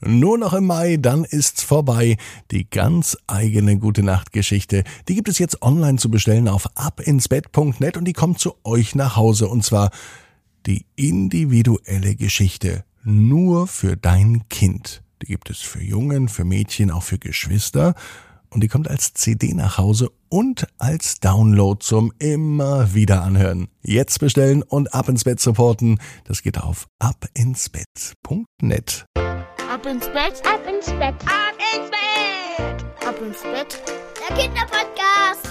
Nur noch im Mai, dann ist's vorbei. Die ganz eigene Gute Nacht Geschichte, die gibt es jetzt online zu bestellen auf abinsbett.net und die kommt zu euch nach Hause und zwar die individuelle Geschichte nur für dein Kind. Die gibt es für Jungen, für Mädchen, auch für Geschwister und die kommt als CD nach Hause und als Download zum immer wieder anhören. Jetzt bestellen und ab ins Bett supporten. Das geht auf abinsbett.net. Ab ins Bett, ab ins Bett, ab ins Bett, ab ins Bett. Der Kinderpodcast.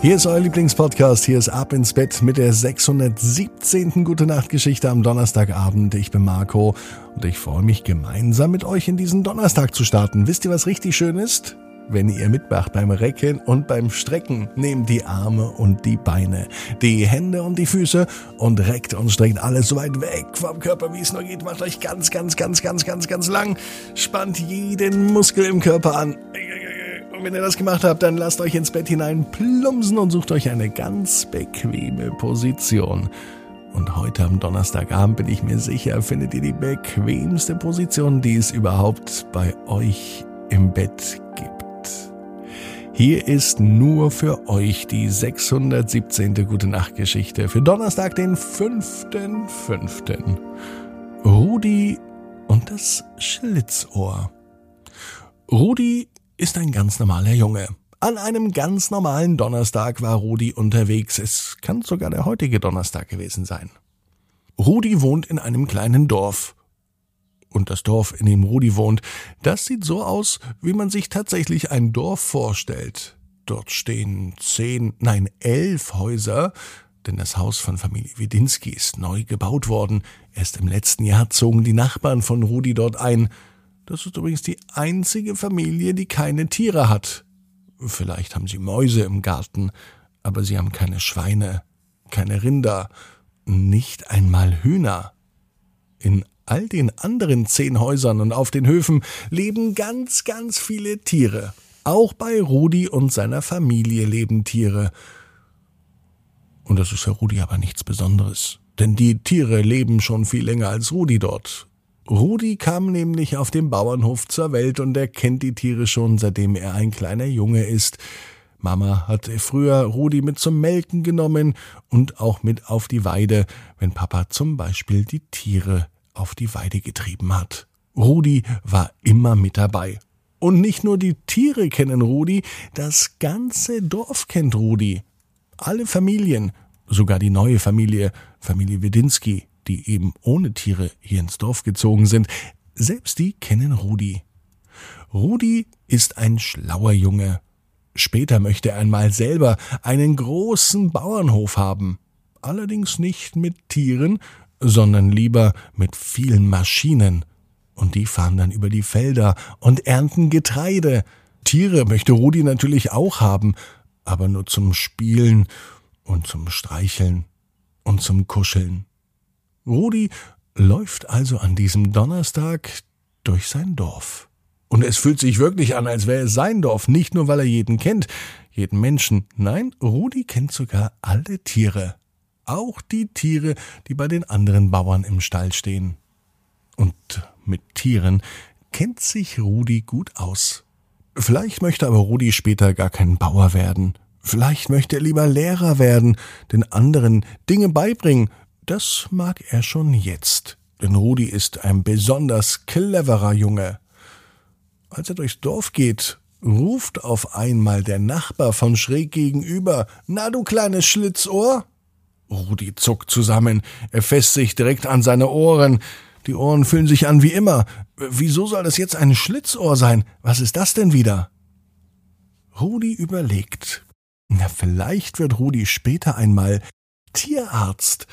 Hier ist euer Lieblingspodcast. Hier ist Ab ins Bett mit der 617. Gute Nacht Geschichte am Donnerstagabend. Ich bin Marco und ich freue mich gemeinsam mit euch in diesen Donnerstag zu starten. Wisst ihr, was richtig schön ist? Wenn ihr mitmacht beim Recken und beim Strecken. Nehmt die Arme und die Beine, die Hände und die Füße und reckt und streckt alles so weit weg vom Körper, wie es nur geht. Macht euch ganz, ganz, ganz, ganz, ganz, ganz lang. Spannt jeden Muskel im Körper an. Und wenn ihr das gemacht habt, dann lasst euch ins Bett hinein plumpsen und sucht euch eine ganz bequeme Position. Und heute am Donnerstagabend bin ich mir sicher, findet ihr die bequemste Position, die es überhaupt bei euch im Bett gibt. Hier ist nur für euch die 617. Gute Nacht Geschichte für Donnerstag, den 5.5. Rudi und das Schlitzohr. Rudi ist ein ganz normaler Junge. An einem ganz normalen Donnerstag war Rudi unterwegs. Es kann sogar der heutige Donnerstag gewesen sein. Rudi wohnt in einem kleinen Dorf und das Dorf, in dem Rudi wohnt, das sieht so aus, wie man sich tatsächlich ein Dorf vorstellt. Dort stehen zehn, nein, elf Häuser, denn das Haus von Familie Widinski ist neu gebaut worden. Erst im letzten Jahr zogen die Nachbarn von Rudi dort ein. Das ist übrigens die einzige Familie, die keine Tiere hat. Vielleicht haben sie Mäuse im Garten, aber sie haben keine Schweine, keine Rinder, nicht einmal Hühner. In all den anderen zehn Häusern und auf den Höfen leben ganz, ganz viele Tiere. Auch bei Rudi und seiner Familie leben Tiere. Und das ist für Rudi aber nichts Besonderes. Denn die Tiere leben schon viel länger als Rudi dort. Rudi kam nämlich auf dem Bauernhof zur Welt und er kennt die Tiere schon, seitdem er ein kleiner Junge ist. Mama hat früher Rudi mit zum Melken genommen und auch mit auf die Weide, wenn Papa zum Beispiel die Tiere auf die Weide getrieben hat. Rudi war immer mit dabei. Und nicht nur die Tiere kennen Rudi, das ganze Dorf kennt Rudi. Alle Familien, sogar die neue Familie, Familie Wedinski, die eben ohne Tiere hier ins Dorf gezogen sind, selbst die kennen Rudi. Rudi ist ein schlauer Junge. Später möchte er einmal selber einen großen Bauernhof haben. Allerdings nicht mit Tieren, sondern lieber mit vielen Maschinen. Und die fahren dann über die Felder und ernten Getreide. Tiere möchte Rudi natürlich auch haben, aber nur zum Spielen und zum Streicheln und zum Kuscheln. Rudi läuft also an diesem Donnerstag durch sein Dorf. Und es fühlt sich wirklich an, als wäre es sein Dorf, nicht nur weil er jeden kennt, jeden Menschen. Nein, Rudi kennt sogar alle Tiere auch die Tiere, die bei den anderen Bauern im Stall stehen. Und mit Tieren kennt sich Rudi gut aus. Vielleicht möchte aber Rudi später gar kein Bauer werden. Vielleicht möchte er lieber Lehrer werden, den anderen Dinge beibringen. Das mag er schon jetzt, denn Rudi ist ein besonders cleverer Junge. Als er durchs Dorf geht, ruft auf einmal der Nachbar von schräg gegenüber Na du kleines Schlitzohr. Rudi zuckt zusammen. Er fässt sich direkt an seine Ohren. Die Ohren fühlen sich an wie immer. Wieso soll das jetzt ein Schlitzohr sein? Was ist das denn wieder? Rudi überlegt. Na, vielleicht wird Rudi später einmal Tierarzt.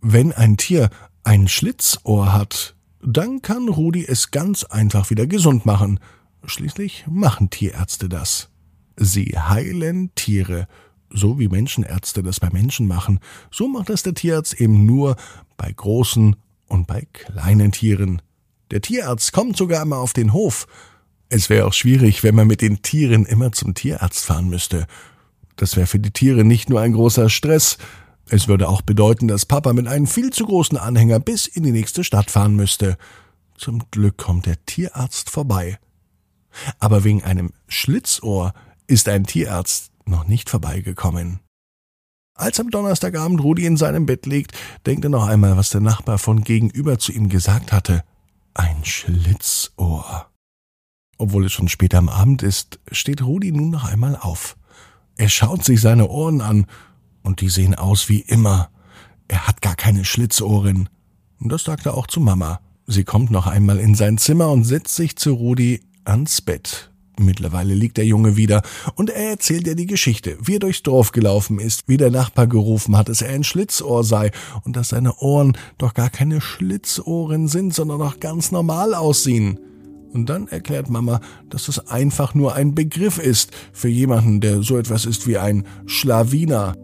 Wenn ein Tier ein Schlitzohr hat, dann kann Rudi es ganz einfach wieder gesund machen. Schließlich machen Tierärzte das. Sie heilen Tiere so wie Menschenärzte das bei Menschen machen, so macht das der Tierarzt eben nur bei großen und bei kleinen Tieren. Der Tierarzt kommt sogar immer auf den Hof. Es wäre auch schwierig, wenn man mit den Tieren immer zum Tierarzt fahren müsste. Das wäre für die Tiere nicht nur ein großer Stress, es würde auch bedeuten, dass Papa mit einem viel zu großen Anhänger bis in die nächste Stadt fahren müsste. Zum Glück kommt der Tierarzt vorbei. Aber wegen einem Schlitzohr ist ein Tierarzt noch nicht vorbeigekommen. Als am Donnerstagabend Rudi in seinem Bett liegt, denkt er noch einmal, was der Nachbar von gegenüber zu ihm gesagt hatte. Ein Schlitzohr. Obwohl es schon später am Abend ist, steht Rudi nun noch einmal auf. Er schaut sich seine Ohren an, und die sehen aus wie immer. Er hat gar keine Schlitzohren. Das sagt er auch zu Mama. Sie kommt noch einmal in sein Zimmer und setzt sich zu Rudi ans Bett. Mittlerweile liegt der Junge wieder und er erzählt ihr die Geschichte, wie er durchs Dorf gelaufen ist, wie der Nachbar gerufen hat, dass er ein Schlitzohr sei und dass seine Ohren doch gar keine Schlitzohren sind, sondern noch ganz normal aussehen. Und dann erklärt Mama, dass das einfach nur ein Begriff ist für jemanden, der so etwas ist wie ein Schlawiner.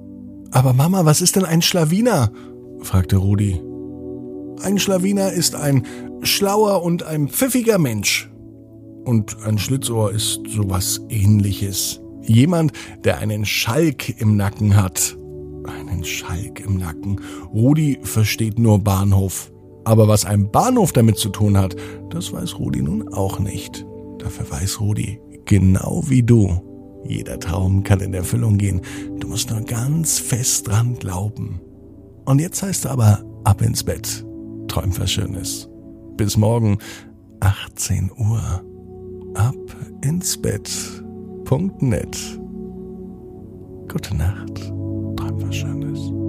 Aber Mama, was ist denn ein Schlawiner? fragte Rudi. Ein Schlawiner ist ein schlauer und ein pfiffiger Mensch. Und ein Schlitzohr ist sowas ähnliches. Jemand, der einen Schalk im Nacken hat. Einen Schalk im Nacken. Rudi versteht nur Bahnhof. Aber was ein Bahnhof damit zu tun hat, das weiß Rudi nun auch nicht. Dafür weiß Rudi, genau wie du, jeder Traum kann in Erfüllung gehen. Du musst nur ganz fest dran glauben. Und jetzt heißt aber ab ins Bett. Träum was Schönes. Bis morgen, 18 Uhr ab ins Bett.net. Gute Nacht, träum was Schönes.